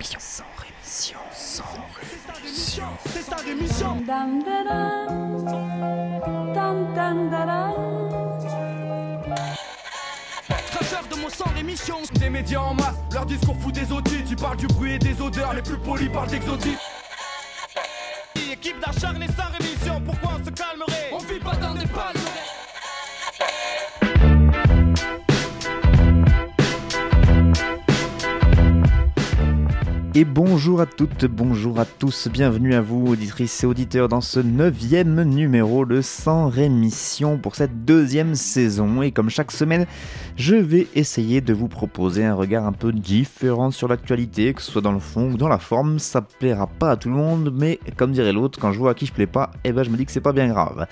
rémission. Sans rémission. Sans rémission. C'est sa rémission. Dam, de mon sang rémission. Des médias en masse, leur discours fout des audits. Tu parles du bruit et des odeurs, les plus polis parlent d'exotisme. Et bonjour à toutes, bonjour à tous, bienvenue à vous auditrices et auditeurs dans ce neuvième numéro de Sans Rémission pour cette deuxième saison. Et comme chaque semaine, je vais essayer de vous proposer un regard un peu différent sur l'actualité, que ce soit dans le fond ou dans la forme. Ça plaira pas à tout le monde, mais comme dirait l'autre, quand je vois à qui je plais pas, eh ben je me dis que c'est pas bien grave.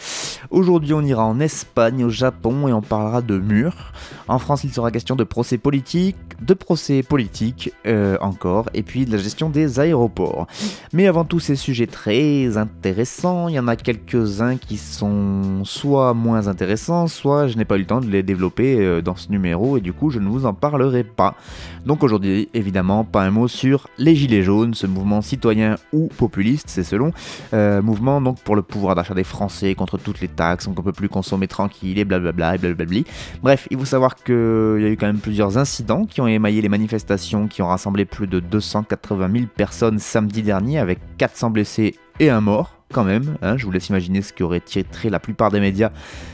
Aujourd'hui, on ira en Espagne, au Japon et on parlera de murs. En France, il sera question de procès politiques, de procès politiques euh, encore, et puis de la gestion des aéroports. Mais avant tous ces sujets très intéressants, il y en a quelques-uns qui sont soit moins intéressants, soit je n'ai pas eu le temps de les développer euh, dans ce numéro et du coup je ne vous en parlerai pas. Donc aujourd'hui, évidemment, pas un mot sur les Gilets jaunes, ce mouvement citoyen ou populiste, c'est selon, euh, mouvement donc pour le pouvoir d'achat des Français contre toutes les taxes, on peut plus consommer tranquille et blablabla et blablabli. Bref, il faut savoir qu'il y a eu quand même plusieurs incidents qui ont émaillé les manifestations qui ont rassemblé plus de 280 000 personnes samedi dernier avec 400 blessés et un mort quand même. hein. je vous laisse imaginer ce qui aurait tiré la plupart des médias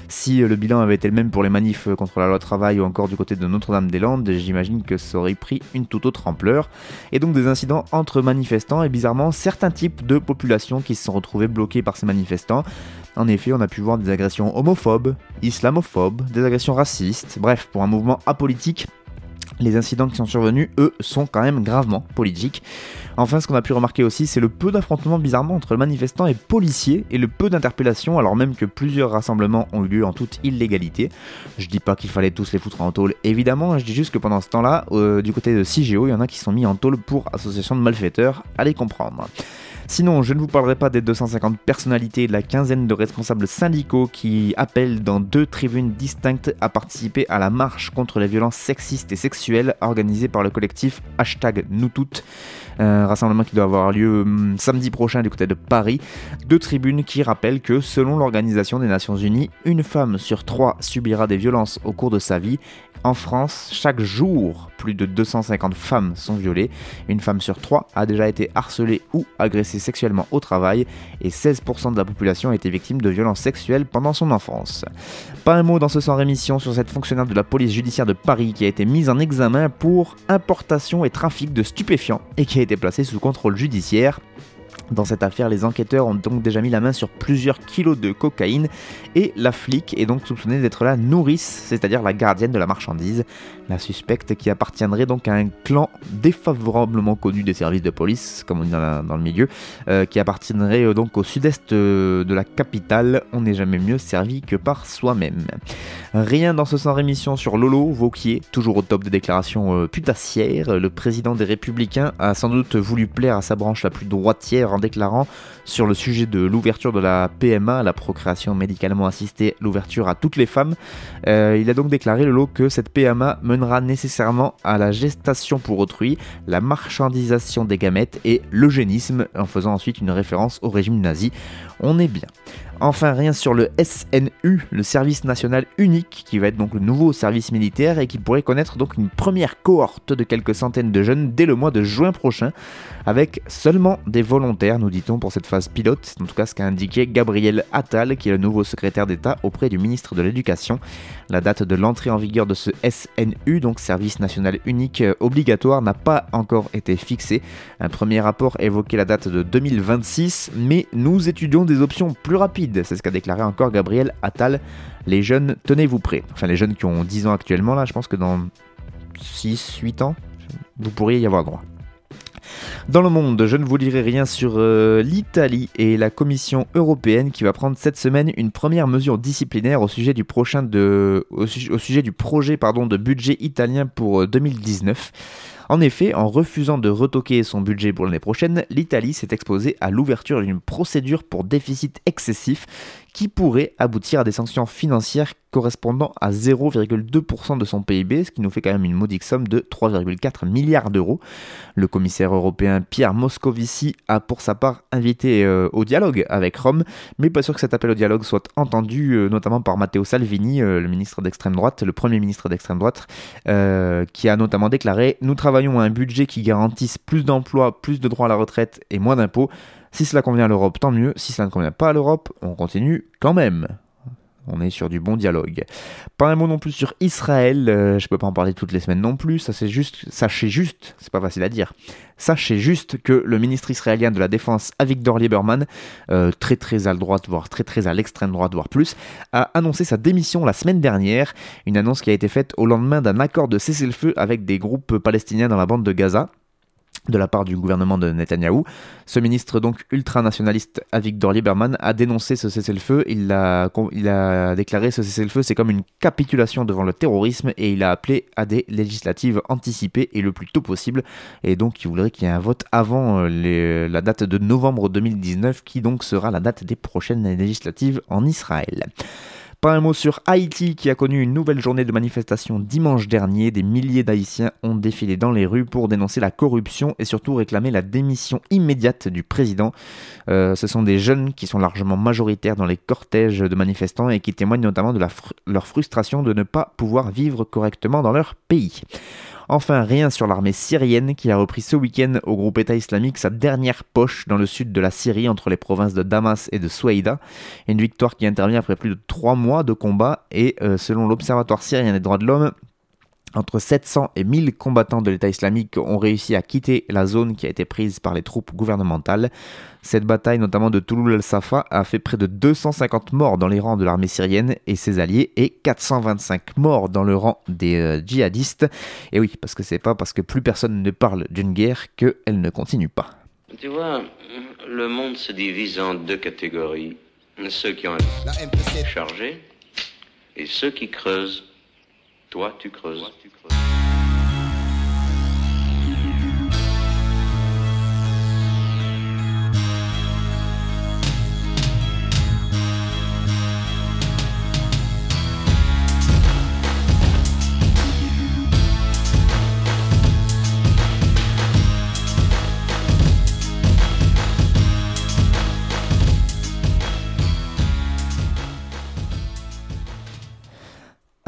si euh, le bilan avait été le même pour les manifs euh, contre la loi travail ou encore du côté de Notre-Dame-des-Landes. J'imagine que ça aurait pris une toute autre ampleur. Et donc des incidents entre manifestants et bizarrement certains types de populations qui se sont retrouvés bloqués par ces manifestants. En effet, on a pu voir des agressions homophobes, islamophobes, des agressions racistes, bref, pour un mouvement apolitique, les incidents qui sont survenus, eux, sont quand même gravement politiques. Enfin, ce qu'on a pu remarquer aussi, c'est le peu d'affrontements bizarrement entre manifestants et policiers, et le peu d'interpellations, alors même que plusieurs rassemblements ont eu lieu en toute illégalité. Je dis pas qu'il fallait tous les foutre en tôle, évidemment, je dis juste que pendant ce temps-là, euh, du côté de CIGEO, il y en a qui sont mis en tôle pour association de malfaiteurs, allez comprendre. Sinon, je ne vous parlerai pas des 250 personnalités et de la quinzaine de responsables syndicaux qui appellent dans deux tribunes distinctes à participer à la marche contre les violences sexistes et sexuelles organisée par le collectif hashtag nous toutes. Un rassemblement qui doit avoir lieu hum, samedi prochain du côté de Paris. Deux tribunes qui rappellent que, selon l'Organisation des Nations Unies, une femme sur trois subira des violences au cours de sa vie. En France, chaque jour, plus de 250 femmes sont violées. Une femme sur trois a déjà été harcelée ou agressée sexuellement au travail et 16% de la population a été victime de violences sexuelles pendant son enfance. Pas un mot dans ce sans rémission sur cette fonctionnaire de la police judiciaire de Paris qui a été mise en examen pour importation et trafic de stupéfiants et qui a été placée sous contrôle judiciaire. Dans cette affaire, les enquêteurs ont donc déjà mis la main sur plusieurs kilos de cocaïne et la flic est donc soupçonnée d'être la nourrice, c'est-à-dire la gardienne de la marchandise. La suspecte qui appartiendrait donc à un clan défavorablement connu des services de police, comme on dit dans, le milieu, euh, qui appartiendrait euh, donc au sud-est euh, de la capitale. On n'est jamais mieux servi que par soi-même. Rien dans ce sans rémission sur Lolo Vauquier, toujours au top des déclarations euh, putassières. Le président des Républicains a sans doute voulu plaire à sa branche la plus droitière en déclarant sur le sujet de l'ouverture de la PMA, la procréation médicalement assistée, l'ouverture à toutes les femmes. Euh, il a donc déclaré Lolo que cette PMA mènera nécessairement à la gestation pour autrui, la marchandisation des gamètes et l'eugénisme, en faisant ensuite une référence au régime nazi. On est bien. Enfin, rien sur le SNU, le service national unique, qui va être donc le nouveau service militaire et qui pourrait connaître donc une première cohorte de quelques centaines de jeunes dès le mois de juin prochain, avec seulement des volontaires, nous dit-on, pour cette phase pilote. En tout cas ce qu'a indiqué Gabriel Attal, qui est le nouveau secrétaire d'État auprès du ministre de l'Éducation. La date de l'entrée en vigueur de ce SNU, donc service national unique euh, obligatoire, n'a pas encore été fixée. Un premier rapport évoquait la date de 2026, mais nous étudions des options plus rapides. C'est ce qu'a déclaré encore Gabriel Attal. Les jeunes, tenez-vous prêts. Enfin, les jeunes qui ont 10 ans actuellement, là, je pense que dans 6, 8 ans, vous pourriez y avoir droit. Dans le monde, je ne vous dirai rien sur euh, l'Italie et la Commission européenne qui va prendre cette semaine une première mesure disciplinaire au sujet du projet de budget italien pour euh, 2019. En effet, en refusant de retoquer son budget pour l'année prochaine, l'Italie s'est exposée à l'ouverture d'une procédure pour déficit excessif qui pourrait aboutir à des sanctions financières correspondant à 0,2% de son PIB, ce qui nous fait quand même une modique somme de 3,4 milliards d'euros. Le commissaire européen Pierre Moscovici a pour sa part invité euh, au dialogue avec Rome, mais pas sûr que cet appel au dialogue soit entendu, euh, notamment par Matteo Salvini, euh, le ministre d'extrême droite, le premier ministre d'extrême droite, qui a notamment déclaré Nous travaillons à un budget qui garantisse plus d'emplois, plus de droits à la retraite et moins d'impôts. Si cela convient à l'Europe, tant mieux. Si cela ne convient pas à l'Europe, on continue quand même. On est sur du bon dialogue. Pas un mot non plus sur Israël, euh, je peux pas en parler toutes les semaines non plus, ça c'est juste, sachez juste, c'est pas facile à dire, sachez juste que le ministre israélien de la Défense, Avigdor Lieberman, euh, très très à droite, voire très très à l'extrême droite, voire plus, a annoncé sa démission la semaine dernière, une annonce qui a été faite au lendemain d'un accord de cessez-le-feu avec des groupes palestiniens dans la bande de Gaza de la part du gouvernement de Netanyahou. Ce ministre donc ultranationaliste Avigdor Lieberman a dénoncé ce cessez-le-feu. Il a, déclaré ce cessez-le-feu c'est comme une capitulation devant le terrorisme et il a appelé à des législatives anticipées et le plus tôt possible. Et donc il voudrait qu'il y ait un vote avant euh, la date de novembre 2019 qui donc sera la date des prochaines législatives en Israël. Pas un mot sur Haïti qui a connu une nouvelle journée de manifestation dimanche dernier. Des milliers d'Haïtiens ont défilé dans les rues pour dénoncer la corruption et surtout réclamer la démission immédiate du président. Euh, ce sont des jeunes qui sont largement majoritaires dans les cortèges de manifestants et qui témoignent notamment de leur frustration de ne pas pouvoir vivre correctement dans leur pays. Enfin, rien sur l'armée syrienne qui a repris ce week-end au groupe État islamique sa dernière poche dans le sud de la Syrie entre les provinces de Damas et de Souaïda. Une victoire qui intervient après plus de trois mois de combat et euh, selon l'Observatoire syrien des droits de l'homme, entre 700 et 1000 combattants de l'État islamique ont réussi à quitter la zone qui a été prise par les troupes gouvernementales. Cette bataille, notamment de Touloul al-Safa, a fait près de 250 morts dans les rangs de l'armée syrienne et ses alliés et 425 morts dans le rang des euh, djihadistes. Et oui, parce que c'est pas parce que plus personne ne parle d'une guerre qu'elle ne continue pas. Tu vois, le monde se divise en deux catégories. Ceux qui ont chargé et ceux qui creusent Toi, tu creuses. Toi, tu creuses.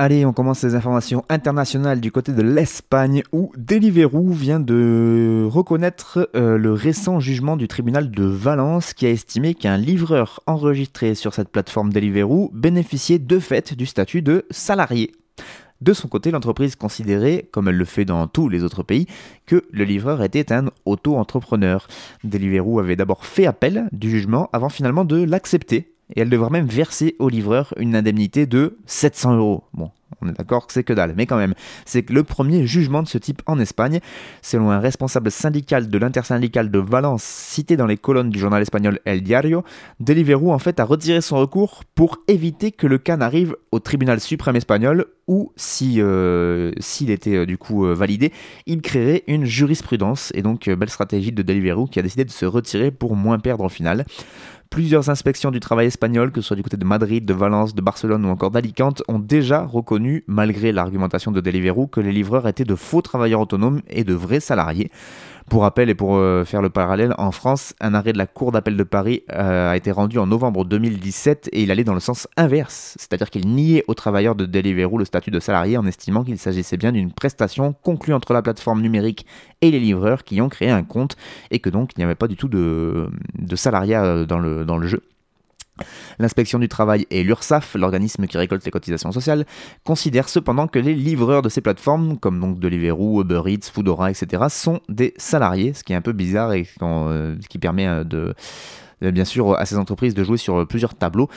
Allez, on commence les informations internationales du côté de l'Espagne où Deliveroo vient de reconnaître euh, le récent jugement du tribunal de Valence qui a estimé qu'un livreur enregistré sur cette plateforme Deliveroo bénéficiait de fait du statut de salarié. De son côté, l'entreprise considérait, comme elle le fait dans tous les autres pays, que le livreur était un auto-entrepreneur. Deliveroo avait d'abord fait appel du jugement avant finalement de l'accepter et elle devra même verser au livreur une indemnité de 700 euros. Bon, on est d'accord que c'est que dalle, mais quand même, c'est le premier jugement de ce type en Espagne. Selon un responsable syndical de l'intersyndicale de Valence, cité dans les colonnes du journal espagnol El Diario, Deliveroo en fait a retiré son recours pour éviter que le cas n'arrive au tribunal suprême espagnol ou si euh, s'il était euh, du coup euh, validé, il créerait une jurisprudence et donc belle stratégie de Deliveroo qui a décidé de se retirer pour moins perdre au final. Plusieurs inspections du travail espagnol, que ce soit du côté de Madrid, de Valence, de Barcelone ou encore d'Alicante, ont déjà reconnu, malgré l'argumentation de Deliveroo, que les livreurs étaient de faux travailleurs autonomes et de vrais salariés. Pour rappel et pour euh, faire le parallèle, en France, un arrêt de la Cour d'appel de Paris euh, a été rendu en novembre 2017 et il allait dans le sens inverse, c'est-à-dire qu'il niait aux travailleurs de Deliveroo le statut de salarié en estimant qu'il s'agissait bien d'une prestation conclue entre la plateforme numérique et les livreurs qui ont créé un compte et que donc il n'y avait pas du tout de, de salariat euh, dans le, dans le jeu. L'inspection du travail et l'URSSAF, l'organisme qui récolte les cotisations sociales, considèrent cependant que les livreurs de ces plateformes, comme donc Deliveroo, Uber Eats, Foodora, etc., sont des salariés, ce qui est un peu bizarre et euh, qui permet euh, de, bien sûr à ces entreprises de jouer sur plusieurs tableaux.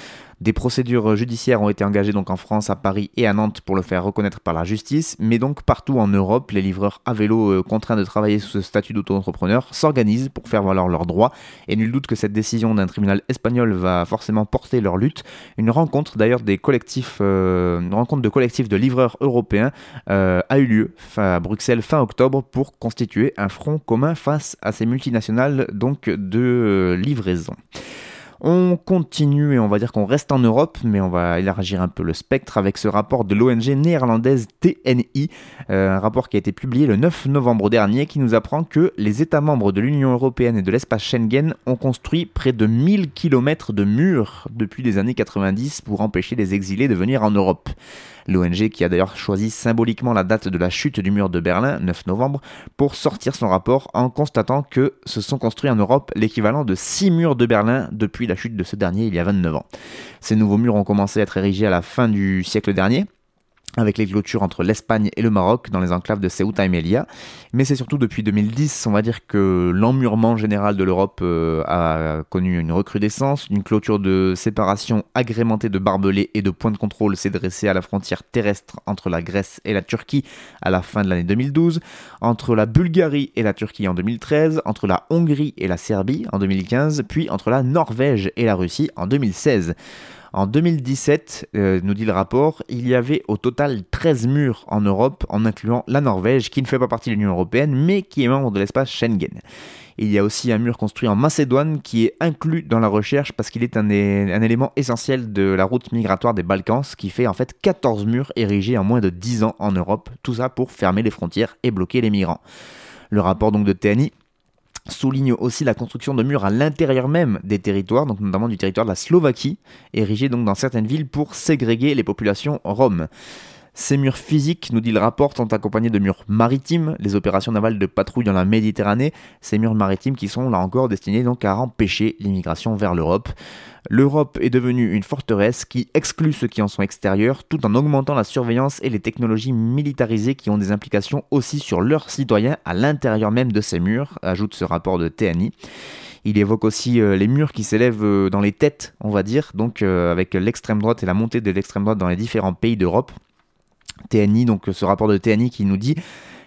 Des procédures judiciaires ont été engagées donc en France, à Paris et à Nantes pour le faire reconnaître par la justice, mais donc partout en Europe, les livreurs à vélo euh, contraints de travailler sous ce statut d'auto-entrepreneur s'organisent pour faire valoir leurs droits, et nul doute que cette décision d'un tribunal espagnol va forcément porter leur lutte. Une rencontre d'ailleurs euh, de collectifs de livreurs européens euh, a eu lieu à Bruxelles fin octobre pour constituer un front commun face à ces multinationales donc de livraison. On continue et on va dire qu'on reste en Europe, mais on va élargir un peu le spectre avec ce rapport de l'ONG néerlandaise TNI, euh, un rapport qui a été publié le 9 novembre dernier qui nous apprend que les États membres de l'Union européenne et de l'espace Schengen ont construit près de 1000 km de murs depuis les années 90 pour empêcher les exilés de venir en Europe. L'ONG qui a d'ailleurs choisi symboliquement la date de la chute du mur de Berlin, 9 novembre, pour sortir son rapport en constatant que se sont construits en Europe l'équivalent de 6 murs de Berlin depuis la chute de ce dernier il y a 29 ans. Ces nouveaux murs ont commencé à être érigés à la fin du siècle dernier, avec les clôtures entre l'Espagne et le Maroc dans les enclaves de Ceuta et Melilla. Mais c'est surtout depuis 2010, on va dire que l'emmurement général de l'Europe euh, a connu une recrudescence. Une clôture de séparation agrémentée de barbelés et de points de contrôle s'est dressée à la frontière terrestre entre la Grèce et la Turquie à la fin de l'année 2012, entre la Bulgarie et la Turquie en 2013, entre la Hongrie et la Serbie en 2015, puis entre la Norvège et la Russie en 2016. En 2017, euh, nous dit le rapport, il y avait au total 13 murs en Europe, en incluant la Norvège, qui ne fait pas partie de l'Union européenne, mais qui est membre de l'espace Schengen. Il y a aussi un mur construit en Macédoine qui est inclus dans la recherche parce qu'il est un, élément essentiel de la route migratoire des Balkans, qui fait en fait 14 murs érigés en moins de 10 ans en Europe, tout ça pour fermer les frontières et bloquer les migrants. Le rapport donc de TNI souligne aussi la construction de murs à l'intérieur même des territoires, donc notamment du territoire de la Slovaquie, érigés donc dans certaines villes pour ségréguer les populations roms. Ces murs physiques, nous dit le rapport, sont accompagnés de murs maritimes, les opérations navales de patrouille dans la Méditerranée, ces murs maritimes qui sont là encore destinés donc à empêcher l'immigration vers l'Europe. L'Europe est devenue une forteresse qui exclut ceux qui en sont extérieurs tout en augmentant la surveillance et les technologies militarisées qui ont des implications aussi sur leurs citoyens à l'intérieur même de ces murs, ajoute ce rapport de TNI. Il évoque aussi euh, les murs qui s'élèvent euh, dans les têtes, on va dire, donc euh, avec l'extrême droite et la montée de l'extrême droite dans les différents pays d'Europe. TNI, donc ce rapport de TNI qui nous dit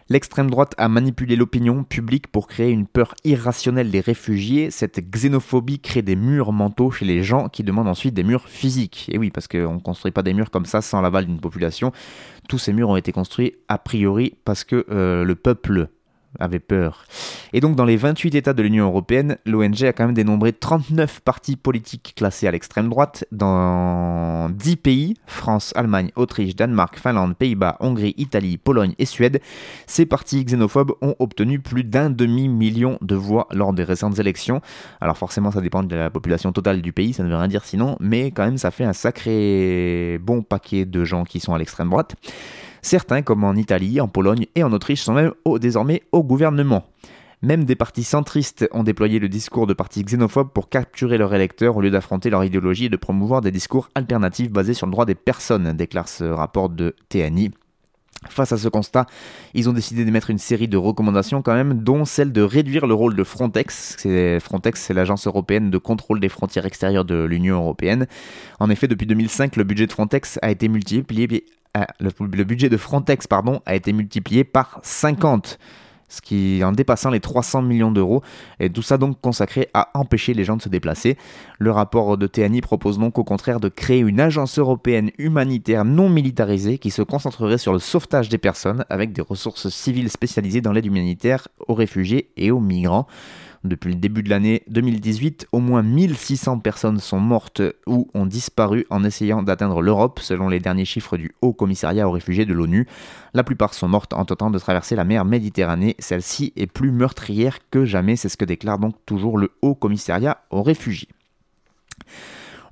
L'extrême droite a manipulé l'opinion publique pour créer une peur irrationnelle des réfugiés. Cette xénophobie crée des murs mentaux chez les gens qui demandent ensuite des murs physiques. Et oui, parce qu'on ne construit pas des murs comme ça sans l'aval d'une population. Tous ces murs ont été construits a priori parce que euh, le peuple avait peur. Et donc dans les 28 États de l'Union européenne, l'ONG a quand même dénombré 39 partis politiques classés à l'extrême droite dans 10 pays, France, Allemagne, Autriche, Danemark, Finlande, Pays-Bas, Hongrie, Italie, Pologne et Suède. Ces partis xénophobes ont obtenu plus d'un demi-million de voix lors des récentes élections. Alors forcément ça dépend de la population totale du pays, ça ne veut rien dire sinon, mais quand même ça fait un sacré bon paquet de gens qui sont à l'extrême droite. Certains, comme en Italie, en Pologne et en Autriche, sont même désormais au gouvernement. Même des partis centristes ont déployé le discours de partis xénophobes pour capturer leurs électeurs au lieu d'affronter leur idéologie et de promouvoir des discours alternatifs basés sur le droit des personnes, déclare ce rapport de TNI. Face à ce constat, ils ont décidé d'émettre une série de recommandations quand même, dont celle de réduire le rôle de Frontex. Frontex, c'est l'agence européenne de contrôle des frontières extérieures de l'Union européenne. En effet, depuis 2005, le budget de Frontex a été multiplié, euh, le, budget de Frontex a été multiplié par 50 ce qui en dépassant les 300 millions d'euros, et tout ça donc consacré à empêcher les gens de se déplacer. Le rapport de TANI propose donc au contraire de créer une agence européenne humanitaire non militarisée qui se concentrerait sur le sauvetage des personnes avec des ressources civiles spécialisées dans l'aide humanitaire aux réfugiés et aux migrants. Depuis le début de l'année 2018, au moins 1600 personnes sont mortes ou ont disparu en essayant d'atteindre l'Europe, selon les derniers chiffres du Haut Commissariat aux réfugiés de l'ONU. La plupart sont mortes en tentant de traverser la mer Méditerranée. Celle-ci est plus meurtrière que jamais, c'est ce que déclare donc toujours le Haut Commissariat aux réfugiés.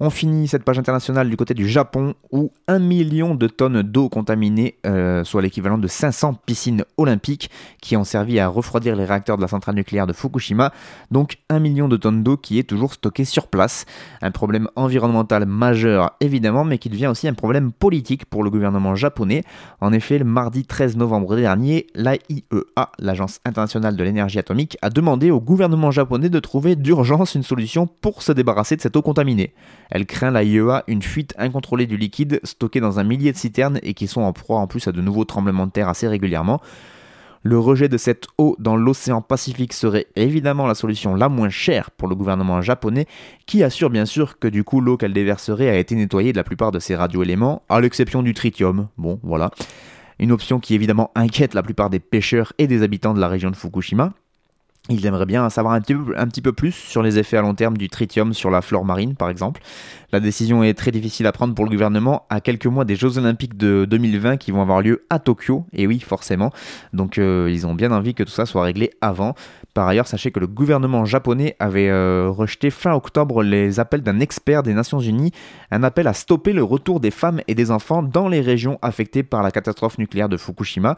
On finit cette page internationale du côté du Japon où un million de tonnes d'eau contaminée, euh, soit l'équivalent de 500 piscines olympiques qui ont servi à refroidir les réacteurs de la centrale nucléaire de Fukushima. Donc un million de tonnes d'eau qui est toujours stockée sur place. Un problème environnemental majeur évidemment, mais qui devient aussi un problème politique pour le gouvernement japonais. En effet, le mardi 13 novembre dernier, l'AIEA, l'Agence internationale de l'énergie atomique, a demandé au gouvernement japonais de trouver d'urgence une solution pour se débarrasser de cette eau contaminée. Elle craint la IEA une fuite incontrôlée du liquide stocké dans un millier de citernes et qui sont en proie en plus à de nouveaux tremblements de terre assez régulièrement. Le rejet de cette eau dans l'océan Pacifique serait évidemment la solution la moins chère pour le gouvernement japonais, qui assure bien sûr que du coup l'eau qu'elle déverserait a été nettoyée de la plupart de ses radioéléments, à l'exception du tritium. Bon, voilà. Une option qui évidemment inquiète la plupart des pêcheurs et des habitants de la région de Fukushima. Ils aimeraient bien savoir un un petit peu plus sur les effets à long terme du tritium sur la flore marine, par exemple. La décision est très difficile à prendre pour le gouvernement à quelques mois des Jeux Olympiques de 2020 qui vont avoir lieu à Tokyo. Et oui, forcément. Donc euh, ils ont bien envie que tout ça soit réglé avant. Par ailleurs, sachez que le gouvernement japonais avait euh, rejeté fin octobre les appels d'un expert des Nations Unies, un appel à stopper le retour des femmes et des enfants dans les régions affectées par la catastrophe nucléaire de Fukushima.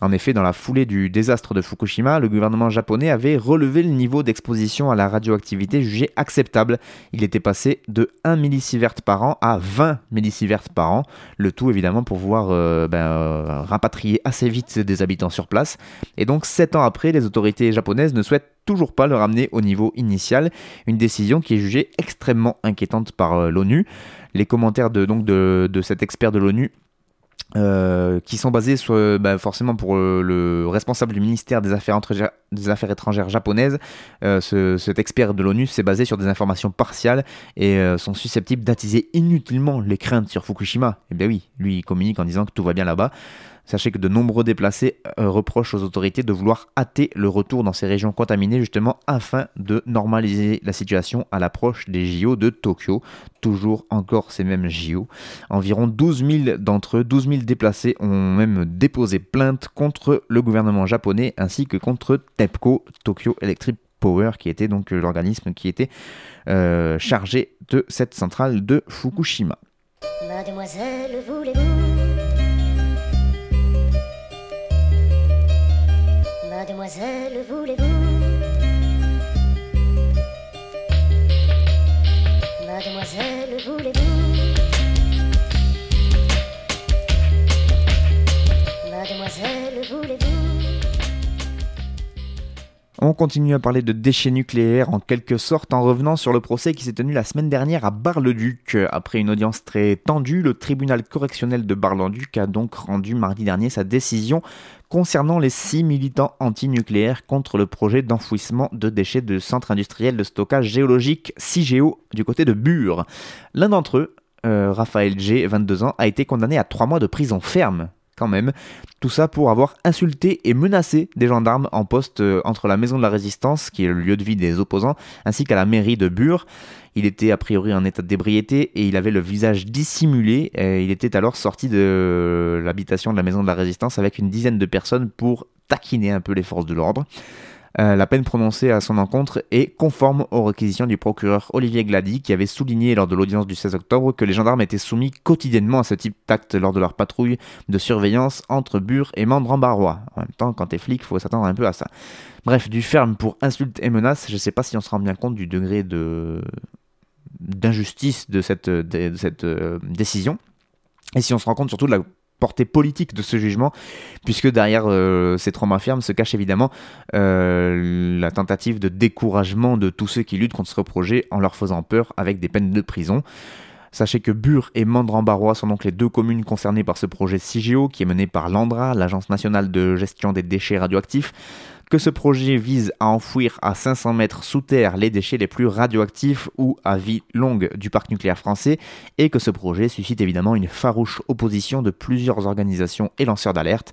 En effet, dans la foulée du désastre de Fukushima, le gouvernement japonais avait relevé le niveau d'exposition à la radioactivité jugé acceptable. Il était passé de 1 millisieverts par an à 20 millisieverts par an, le tout évidemment pour pouvoir euh, ben, euh, rapatrier assez vite des habitants sur place. Et donc, 7 ans après, les autorités japonaises ne souhaitent toujours pas le ramener au niveau initial, une décision qui est jugée extrêmement inquiétante par euh, l'ONU. Les commentaires de, de cet expert de l'ONU euh, qui sont basés sur, bah, forcément pour euh, le responsable du ministère des Affaires, des Affaires étrangères japonaises, euh, ce, cet expert de l'ONU s'est basé sur des informations partiales et sont susceptibles d'attiser inutilement les craintes sur Fukushima. Et eh bien oui, lui il communique en disant que tout va bien là-bas. Sachez que de nombreux déplacés euh, reprochent aux autorités de vouloir hâter le retour dans ces régions contaminées justement afin de normaliser la situation à l'approche des JO de Tokyo. Toujours encore ces mêmes JO. Environ 12 000 d'entre eux, 12 000 déplacés ont même déposé plainte contre le gouvernement japonais ainsi que contre TEPCO, Tokyo Electric Power, qui était donc l'organisme qui était euh, chargé de cette centrale de Fukushima. Mademoiselle, voulez-vous Mademoiselle, voulez-vous? On continue à parler de déchets nucléaires en quelque sorte en revenant sur le procès qui s'est tenu la semaine dernière à Bar-le-Duc. Après une audience très tendue, le tribunal correctionnel de Bar-le-Duc a donc rendu mardi dernier sa décision concernant les six militants antinucléaires contre le projet d'enfouissement de déchets de centre industriel de stockage géologique CIGEO du côté de Bure. L'un d'entre eux, euh, Raphaël G, 22 ans, a été condamné à trois mois de prison ferme quand même. Tout ça pour avoir insulté et menacé des gendarmes en poste euh, entre la maison de la résistance, qui est le lieu de vie des opposants, ainsi qu'à la mairie de Bure. Il était a priori en état d'ébriété et il avait le visage dissimulé. il était alors sorti de l'habitation de la maison de la résistance avec une dizaine de personnes pour taquiner un peu les forces de l'ordre. Euh, la peine prononcée à son encontre est conforme aux réquisitions du procureur Olivier Glady qui avait souligné lors de l'audience du 16 octobre que les gendarmes étaient soumis quotidiennement à ce type d'acte lors de leur patrouille de surveillance entre Bure et Mandran-Barrois. En même temps, quand t'es flic, faut s'attendre un peu à ça. Bref, du ferme pour insultes et menaces, je sais pas si on se rend bien compte du degré de d'injustice de cette, de cette euh, décision. Et si on se rend compte surtout de la portée politique de ce jugement, puisque derrière euh, ces trois mains fermes se cache évidemment euh, la tentative de découragement de tous ceux qui luttent contre ce projet en leur faisant peur avec des peines de prison. Sachez que Bure et Mandran-Barrois sont donc les deux communes concernées par ce projet CIGEO qui est mené par l'ANDRA, l'Agence nationale de gestion des déchets radioactifs, que ce projet vise à enfouir à 500 mètres sous terre les déchets les plus radioactifs ou à vie longue du parc nucléaire français et que ce projet suscite évidemment une farouche opposition de plusieurs organisations et lanceurs d'alerte.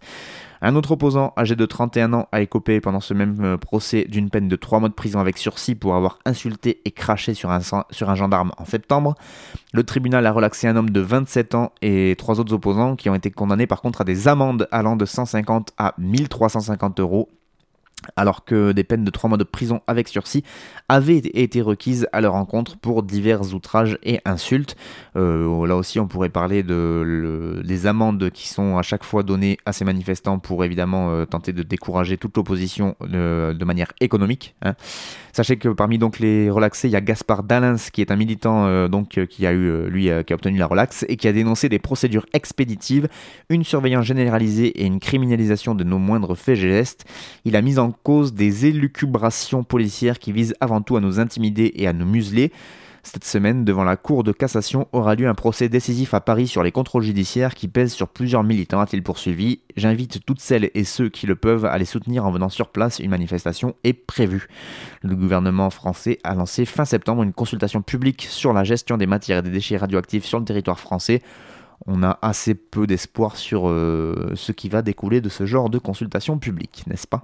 Un autre opposant, âgé de 31 ans, a écopé pendant ce même euh, procès d'une peine de 3 mois de prison avec sursis pour avoir insulté et craché sur un, sur un gendarme en septembre. Le tribunal a relaxé un homme de 27 ans et trois autres opposants qui ont été condamnés par contre à des amendes allant de 150 à 1350 euros alors que des peines de 3 mois de prison avec sursis avaient été requises à leur encontre pour divers outrages et insultes. Euh, là aussi, on pourrait parler de des amendes qui sont à chaque fois données à ces manifestants pour évidemment euh, tenter de décourager toute l'opposition euh, de, manière économique. Hein. Sachez que parmi donc les relaxés, il y a Gaspard Dalins qui est un militant donc qui a eu lui qui a obtenu la relaxe et qui a dénoncé des procédures expéditives, une surveillance généralisée et une criminalisation de nos moindres faits gestes. Il a mis en cause des élucubrations policières qui visent avant tout à nous intimider et à nous museler. Cette semaine, devant la Cour de cassation, aura lieu un procès décisif à Paris sur les contrôles judiciaires qui pèsent sur plusieurs militants, a-t-il poursuivi. J'invite toutes celles et ceux qui le peuvent à les soutenir en venant sur place. Une manifestation est prévue. Le gouvernement français a lancé fin septembre une consultation publique sur la gestion des matières et des déchets radioactifs sur le territoire français on a assez peu d'espoir sur euh, ce qui va découler de ce genre de consultation publique, n'est-ce pas?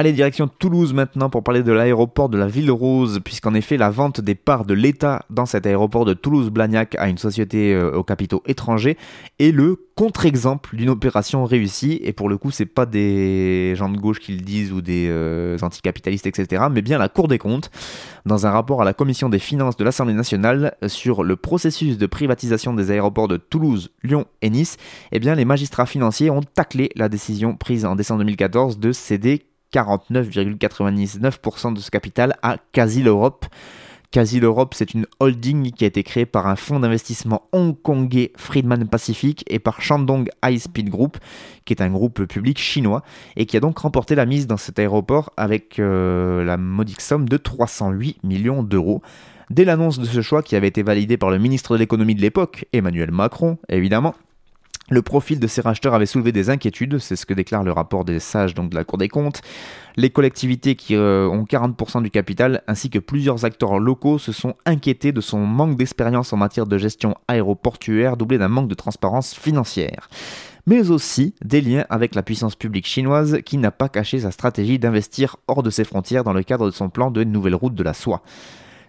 Allez, direction Toulouse maintenant pour parler de l'aéroport de la Ville Rose, puisqu'en effet la vente des parts de l'État dans cet aéroport de Toulouse-Blagnac à une société euh, aux capitaux étrangers est le contre-exemple d'une opération réussie. Et pour le coup, c'est pas des gens de gauche qui le disent ou des euh, anticapitalistes, etc., mais bien la Cour des comptes, dans un rapport à la Commission des finances de l'Assemblée nationale sur le processus de privatisation des aéroports de Toulouse, Lyon et Nice, eh les magistrats financiers ont taclé la décision prise en décembre 2014 de céder 49,99% de ce capital à Quasi l'Europe. Quasi l'Europe, c'est une holding qui a été créée par un fonds d'investissement hongkongais Friedman Pacific et par Shandong High Speed Group, qui est un groupe public chinois, et qui a donc remporté la mise dans cet aéroport avec euh, la modique somme de 308 millions d'euros. Dès l'annonce de ce choix qui avait été validé par le ministre de l'économie de l'époque, Emmanuel Macron, évidemment, le profil de ces racheteurs avait soulevé des inquiétudes, c'est ce que déclare le rapport des sages donc de la Cour des comptes. Les collectivités qui euh, ont 40% du capital ainsi que plusieurs acteurs locaux se sont inquiétés de son manque d'expérience en matière de gestion aéroportuaire doublé d'un manque de transparence financière. Mais aussi des liens avec la puissance publique chinoise qui n'a pas caché sa stratégie d'investir hors de ses frontières dans le cadre de son plan de nouvelle route de la soie.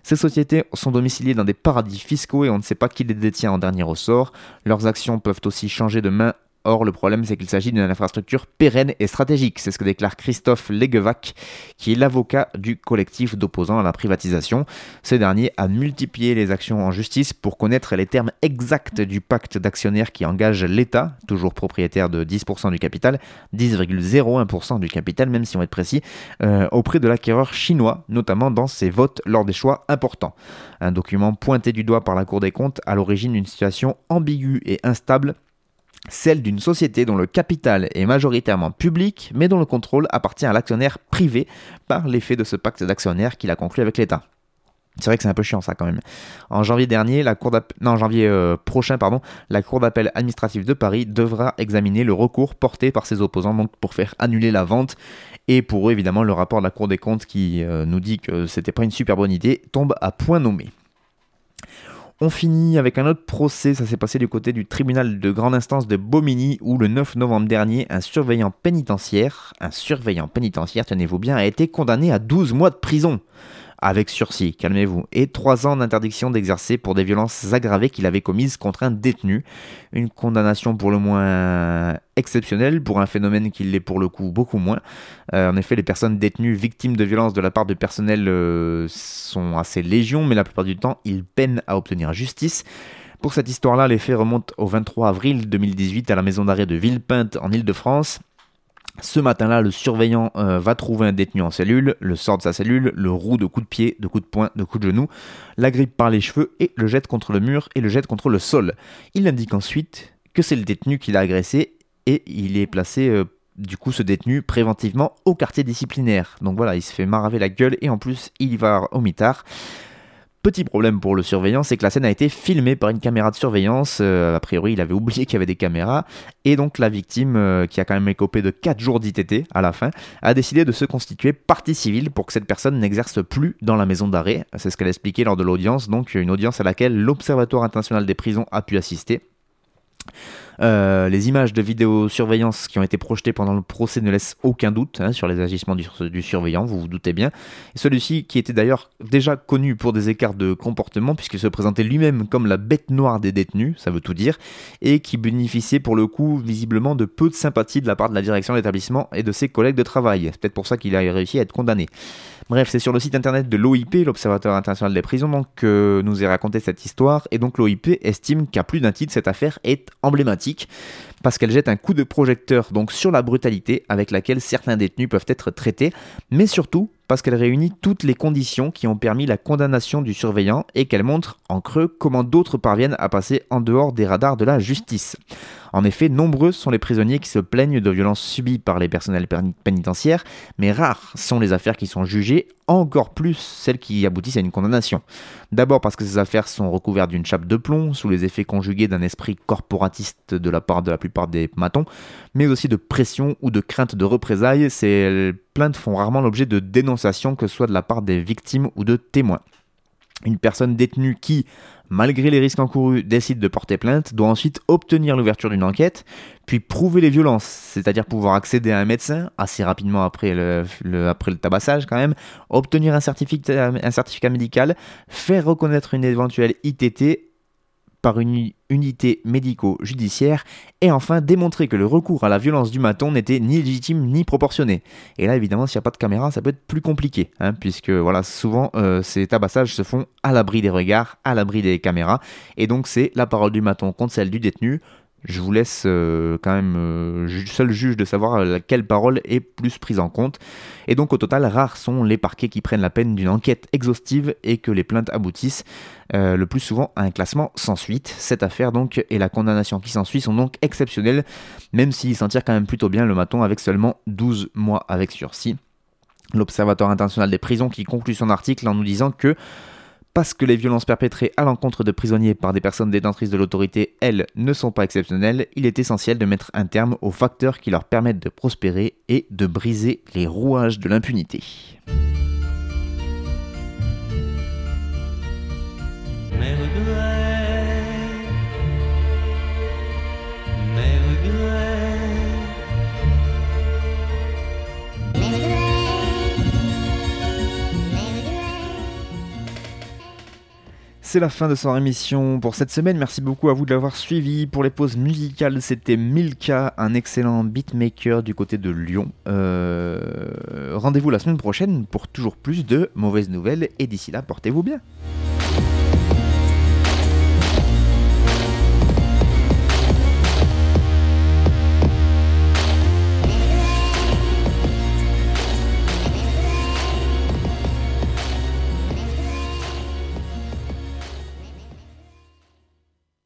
Ces sociétés sont domiciliées dans des paradis fiscaux et on ne sait pas qui les détient en dernier ressort. Leurs actions peuvent aussi changer de main Or, le problème, c'est qu'il s'agit d'une infrastructure pérenne et stratégique. C'est ce que déclare Christophe Legevac, qui est l'avocat du collectif d'opposants à la privatisation. Ce dernier a multiplié les actions en justice pour connaître les termes exacts du pacte d'actionnaires qui engage l'État, toujours propriétaire de 10% du capital, 10,01% du capital, même si on est précis, euh, auprès de l'acquéreur chinois, notamment dans ses votes lors des choix importants. Un document pointé du doigt par la Cour des comptes à l'origine d'une situation ambiguë et instable celle d'une société dont le capital est majoritairement public, mais dont le contrôle appartient à l'actionnaire privé par l'effet de ce pacte d'actionnaires qu'il a conclu avec l'État. C'est vrai que c'est un peu chiant ça quand même. En janvier dernier, la cour non, euh, prochain, la Cour d'appel administrative de Paris devra examiner le recours porté par ses opposants donc pour faire annuler la vente. Et pour eux, évidemment, le rapport de la Cour des comptes qui euh, nous dit que c'était pas une super bonne idée tombe à point nommé. On finit avec un autre procès, ça s'est passé du côté du tribunal de grande instance de Bomigny où le 9 novembre dernier, un surveillant pénitentiaire, un surveillant pénitentiaire, tenez-vous bien, a été condamné à 12 mois de prison avec sursis, calmez-vous, et trois ans d'interdiction d'exercer pour des violences aggravées qu'il avait commises contre un détenu. Une condamnation pour le moins exceptionnelle pour un phénomène qui l'est pour le coup beaucoup moins. Euh, en effet, les personnes détenues victimes de violences de la part de personnel euh, sont assez légion, mais la plupart du temps, ils peinent à obtenir justice. Pour cette histoire-là, les faits remontent au 23 avril 2018 à la maison d'arrêt de Villepinte en Ile-de-France. Ce matin-là, le surveillant euh, va trouver un détenu en cellule, le sort de sa cellule, le roue de coups de pied, de coups de poing, de coups de genou, l'agrippe par les cheveux et le jette contre le mur et le jette contre le sol. Il indique ensuite que c'est le détenu qui l'a agressé et il est placé euh, du coup ce détenu préventivement au quartier disciplinaire. Donc voilà, il se fait maraver la gueule et en plus il va au mitard. Petit problème pour le surveillant, c'est que la scène a été filmée par une caméra de surveillance. Euh, a priori, il avait oublié qu'il y avait des caméras. Et donc, la victime, euh, qui a quand même écopé de 4 jours d'ITT à la fin, a décidé de se constituer partie civile pour que cette personne n'exerce plus dans la maison d'arrêt. C'est ce qu'elle a expliqué lors de l'audience. Donc, une audience à laquelle l'Observatoire international des prisons a pu assister. Euh, les images de vidéosurveillance qui ont été projetées pendant le procès ne laissent aucun doute hein, sur les agissements du, surveillant, vous vous doutez bien. Celui-ci, qui était d'ailleurs déjà connu pour des écarts de comportement, puisqu'il se présentait lui-même comme la bête noire des détenus, ça veut tout dire, et qui bénéficiait pour le coup visiblement de peu de sympathie de la part de la direction de l'établissement et de ses collègues de travail. C'est peut-être pour ça qu'il a réussi à être condamné. Bref, c'est sur le site internet de l'OIP, l'Observatoire international des prisons, que nous est raconté cette histoire. Et donc l'OIP estime qu'à plus d'un titre, cette affaire est emblématique parce qu'elle jette un coup de projecteur sur la brutalité avec laquelle certains détenus peuvent être traités, mais surtout parce qu'elle réunit toutes les conditions qui ont permis la condamnation du surveillant et qu'elle montre en creux comment d'autres parviennent à passer en dehors des radars de la justice. En effet, nombreux sont les prisonniers qui se plaignent de violences subies par les personnels pénitentiaires, mais rares sont les affaires qui sont jugées, encore plus celles qui aboutissent à une condamnation. D'abord parce que ces affaires sont recouvertes d'une chape de plomb, sous les effets conjugués d'un esprit corporatiste de la part de la plupart des matons, mais aussi de pression ou de crainte de représailles. Ces plaintes font rarement l'objet de dénonciations, que ce soit de la part des victimes ou de témoins. Une personne détenue qui, malgré les risques encourus, décide de porter plainte, doit ensuite obtenir l'ouverture d'une enquête, puis prouver les violences, c'est-à-dire pouvoir accéder à un médecin assez rapidement après le, tabassage quand même, obtenir un certificat, un certificat médical, faire reconnaître une éventuelle ITT par une unité médico-judiciaire et enfin démontrer que le recours à la violence du maton n'était ni légitime ni proportionné. Et là évidemment s'il n'y a pas de caméra ça peut être plus compliqué hein, puisque voilà souvent euh, ces tabassages se font à l'abri des regards, à l'abri des caméras et donc c'est la parole du maton contre celle du détenu je vous laisse euh, quand même euh, seul juge de savoir quelle parole est plus prise en compte. Et donc au total, rares sont les parquets qui prennent la peine d'une enquête exhaustive et que les plaintes aboutissent euh, le plus souvent à un classement sans suite. Cette affaire donc et la condamnation qui s'ensuit sont donc exceptionnelles, même s'il s'en tire quand même plutôt bien le maton avec seulement 12 mois avec sursis. L'Observatoire international des prisons qui conclut son article en nous disant que parce que les violences perpétrées à l'encontre de prisonniers par des personnes détentrices de l'autorité, elles, ne sont pas exceptionnelles, il est essentiel de mettre un terme aux facteurs qui leur permettent de prospérer et de briser les rouages de l'impunité. C'est la fin de son émission pour cette semaine. Merci beaucoup à vous de l'avoir suivi. Pour les pauses musicales, c'était Milka, un excellent beatmaker du côté de Lyon. Euh, rendez-vous la semaine prochaine pour toujours plus de mauvaises nouvelles. Et d'ici là, portez-vous bien.